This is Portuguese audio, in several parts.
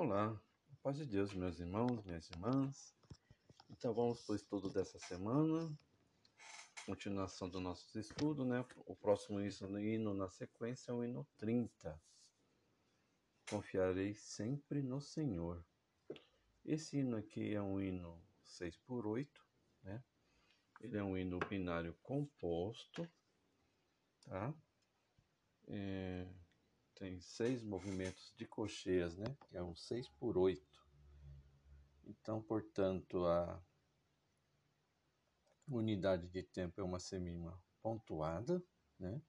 Olá, paz de Deus, meus irmãos, minhas irmãs. Então vamos para o estudo dessa semana, continuação do nosso estudo, né? O próximo hino na sequência é o hino 30. Confiarei sempre no Senhor. Esse hino aqui é um hino 6 por 8, né? Ele é um hino binário composto, tá? É tem seis movimentos de cocheias, né? É um 6 por 8. Então, portanto, a unidade de tempo é uma semima pontuada, né?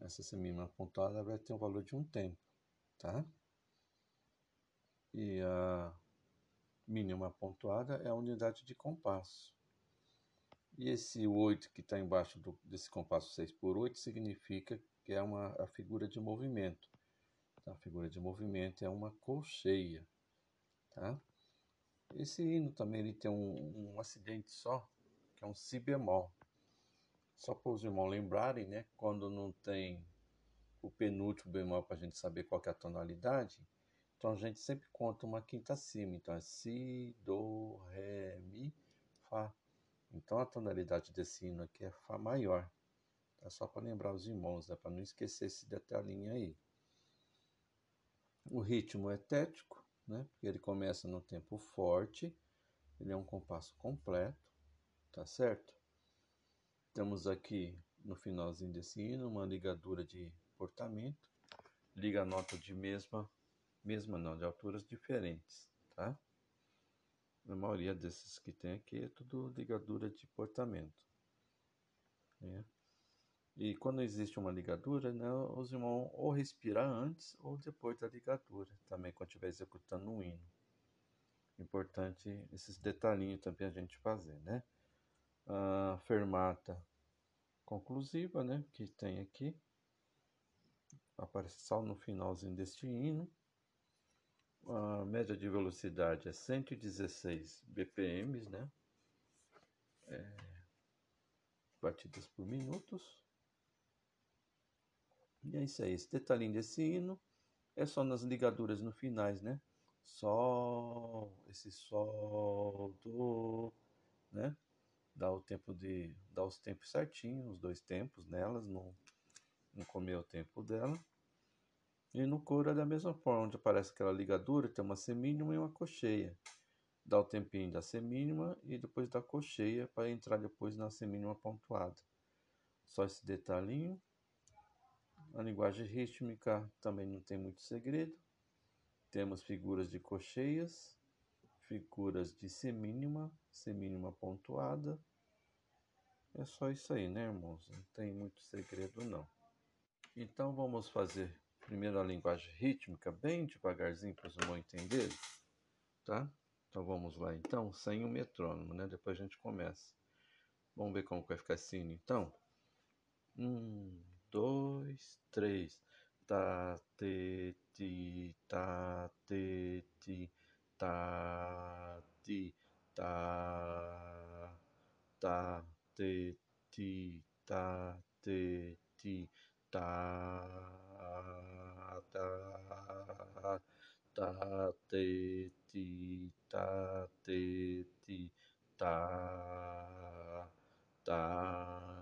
Essa semima pontuada vai ter um valor de um tempo, tá? E a mínima pontuada é a unidade de compasso. E esse 8 que está embaixo do, desse compasso 6 por 8 significa que é uma, a figura de movimento. Tá? A figura de movimento é uma colcheia. Tá? Esse hino também ele tem um, um acidente só, que é um si bemol. Só para os irmãos lembrarem, né? quando não tem o penúltimo bemol para a gente saber qual é a tonalidade, então a gente sempre conta uma quinta acima. Então é si, do, ré, mi, fá. Então a tonalidade desse hino aqui é Fá maior. É só para lembrar os irmãos, é para não esquecer esse detalhinho aí. O ritmo é tético, né? Porque ele começa no tempo forte, ele é um compasso completo, tá certo? Temos aqui no finalzinho desse hino uma ligadura de portamento, liga nota de mesma, mesma não, de alturas diferentes, tá? A maioria desses que tem aqui é tudo ligadura de portamento. Né? E quando existe uma ligadura, né, os irmãos ou respirar antes ou depois da ligadura, também quando estiver executando um hino. Importante esses detalhinhos também a gente fazer, né? A fermata conclusiva, né, que tem aqui, aparece só no finalzinho deste hino. A média de velocidade é 116 BPM, né? É, batidas por minutos. E é isso aí. Esse detalhinho desse hino é só nas ligaduras no finais, né? Sol, esse sol, do, né? Dá o tempo de. Dá os tempos certinhos, os dois tempos nelas, não, não comer o tempo dela. E no coro é da mesma forma, onde aparece aquela ligadura, tem uma semínima e uma cocheia. Dá o tempinho da semínima e depois da cocheia para entrar depois na semínima pontuada. Só esse detalhinho. A linguagem rítmica também não tem muito segredo. Temos figuras de cocheias, figuras de semínima, semínima pontuada. É só isso aí, né, irmãos? Não tem muito segredo, não. Então vamos fazer primeiro a linguagem rítmica, bem devagarzinho para os irmãos entenderem, tá? Então vamos lá, então, sem o metrônomo, né? Depois a gente começa. Vamos ver como vai ficar assim, então. Um, dois, três. Tá, te, ti, tá, te, ti, tá, ti, tá, tá, te, ti, tá, te, ti, tá, tá, tá, te, ti, tá, te, ti, tá, tá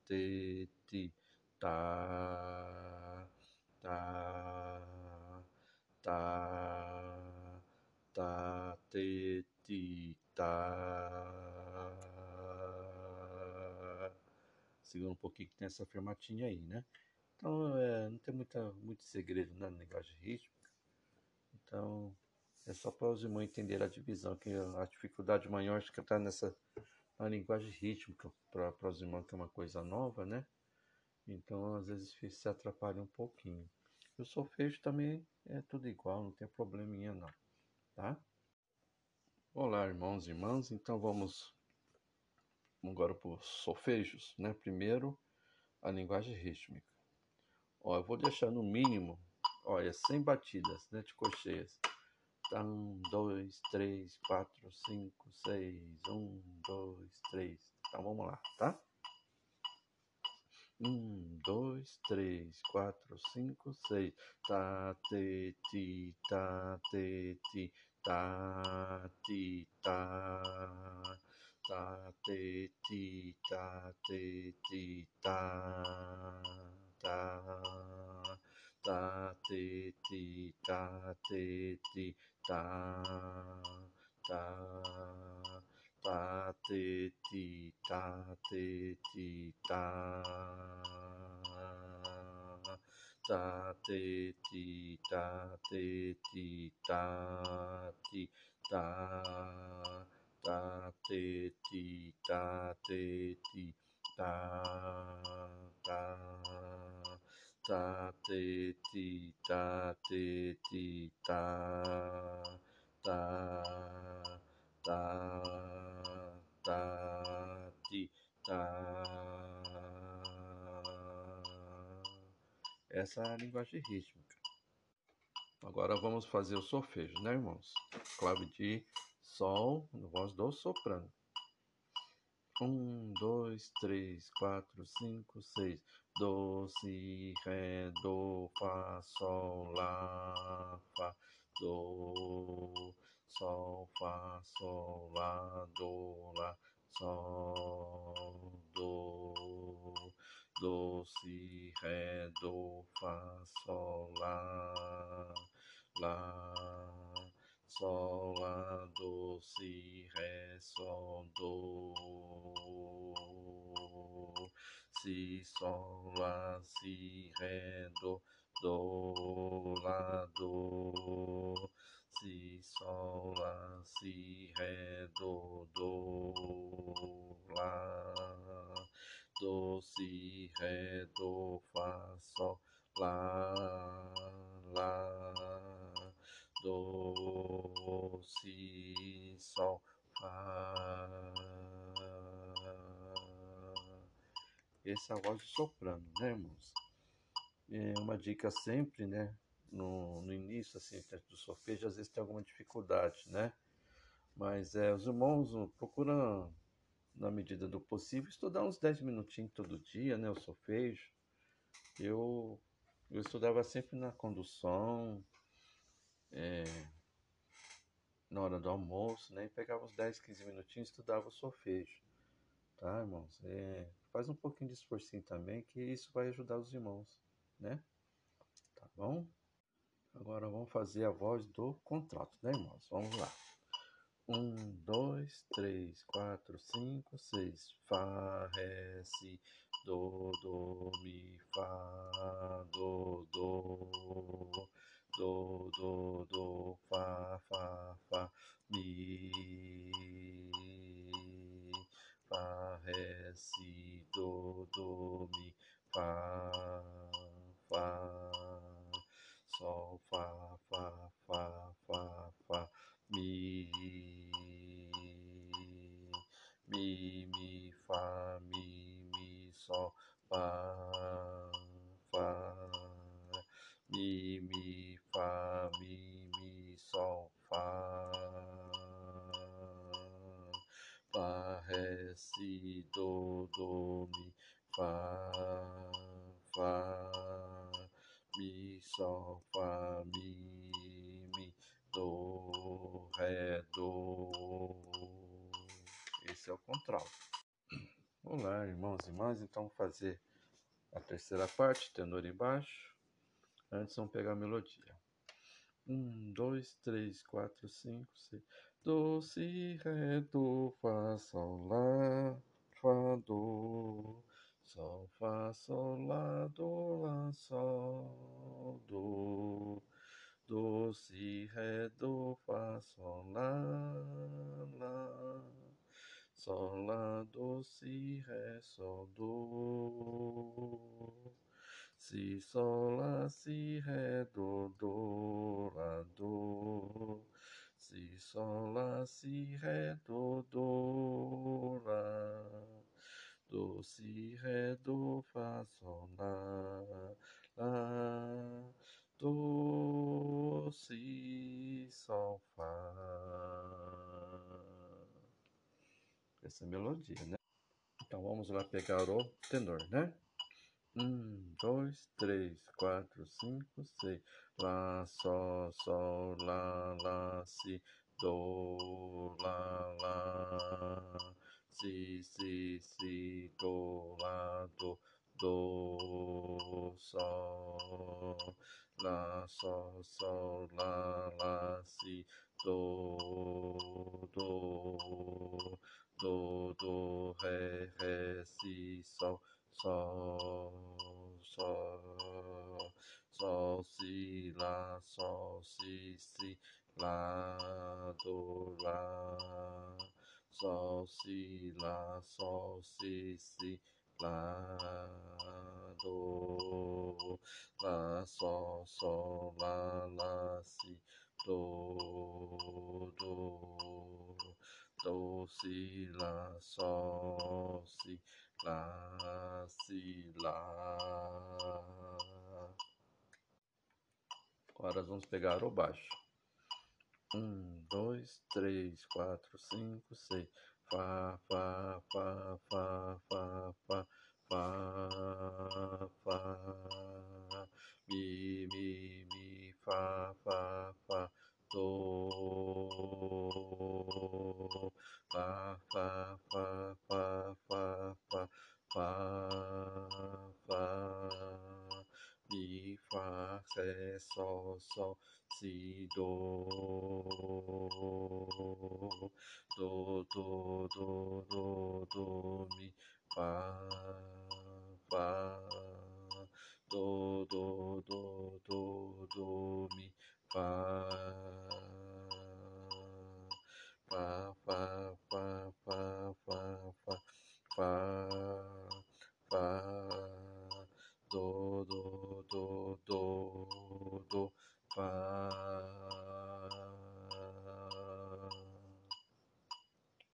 te ti ta ta ta ta te ti ta segura um pouquinho que tem essa fermatinha aí, né? Então, é, não tem muita, muito segredo na linguagem rítmica. Então, é só para os irmãos entenderem a divisão, que a dificuldade maior acho que está nessa a linguagem rítmica para os irmãos que é uma coisa nova, né? Então às vezes se atrapalha um pouquinho. O solfejo também é tudo igual, não tem probleminha não, tá? Olá, irmãos e irmãs. Então vamos agora para os solfejos, né? Primeiro, a linguagem rítmica. Ó, eu vou deixar no mínimo, olha, 100 batidas, né, de cocheias. Tá, um, dois, três, quatro, cinco, seis, um, dois, três. Então vamos lá, tá? Um, dois, três, quatro, cinco, seis. Tá, te, ti, tá, te, ti ta ti ta ta te ti ta te ti ta ta ta te ti ta te ti ta ta ta te ti ta te ti ta ta te ti ta te ti ta ti ta ta te ti ta te ti ta ta ta te ti ta te ti ta ta ta ta ti ta essa é a linguagem rítmica. Agora vamos fazer o solfejo, né, irmãos? Clave de Sol, voz do soprano. Um, dois, três, quatro, cinco, seis. Do, si, ré, do, fá, sol, lá, fá, do, sol, fá, sol, lá, do, lá, sol, do, do, si, ré, do, fá, sol, lá, lá, sol, lá, do, si, ré, sol, do, si, sol, lá, si, ré, do, do, lá, do, si, sol, lá, si, ré, do, do, lá, do, si, ré, do, fá, sol, lá, lá, do, si, sol, fá. Essa é voz de soprano, né, irmãos? É uma dica sempre, né? No, no início, assim, do solfejo, às vezes tem alguma dificuldade, né? Mas é, os irmãos procuram na medida do possível, estudar uns 10 minutinhos todo dia, né? O solfejo. Eu, eu estudava sempre na condução, é, na hora do almoço, né? E pegava uns 10, 15 minutinhos e estudava o solfejo. Tá, irmãos? É, faz um pouquinho de esforcinho também, que isso vai ajudar os irmãos, né? Tá bom? Agora vamos fazer a voz do contrato, né, irmãos? Vamos lá. Um, dois, três, quatro, cinco, seis. Fá, Ré, Si, Do, Do, Mi, Fá, Do, Do, Do, Do, Do, Fá, Fá, Fá, Mi, Fá, Ré, Si, Do, Do, Mi, Fá, Si, Do, Do, Mi, Fá, Fá, Mi, Sol, Fá, Mi, Mi, Do, Ré, Do. Esse é o contralto. Olá, irmãos e irmãs. Então, fazer a terceira parte, tenor embaixo. Antes, vamos pegar a melodia. Um, dois, três, quatro, cinco, seis. Do, si, ré, do, fá, sol, lá, fá, do. Sol, fá, sol, lá, do, lá, sol, do. Do, si, ré, do, fá, sol, lá, lá. Sol, lá, do, si, ré, sol, do. si, sol, lá, si, ré, do, do, lá, do. Si, sol, lá, si, ré, do, do, lá. Do, si, ré, do, fá, sol, lá. Do, si, sol, fá. Essa é melodia, né? Então vamos lá pegar o tenor, né? Um, dois, três, quatro, cinco, seis. Lá, sol, sol, lá, lá, si, do, lá, lá. Si, si, si, do, lá, do, do, sol. Lá, sol, sol, lá, lá, si, do, do, do, do, ré, ré, si, sol sol, sol, sol, si, lá, sol, si, si, lá, do, lá, sol, si, lá, sol, si, si, lá, do, lá, sol, sol, lá, lá, si, do, do, do, si, lá, sol, si, lá, si, lá. Agora vamos pegar o baixo. Um, dois, três, quatro, cinco, seis. Fá, fá, fá, fá, fá, fá, fá, fá. Mi, mi, mi, fá, fá, fá. Do, fá, fá, sol, si, do, do, do, do, do, do, mi, fá, do, do, do,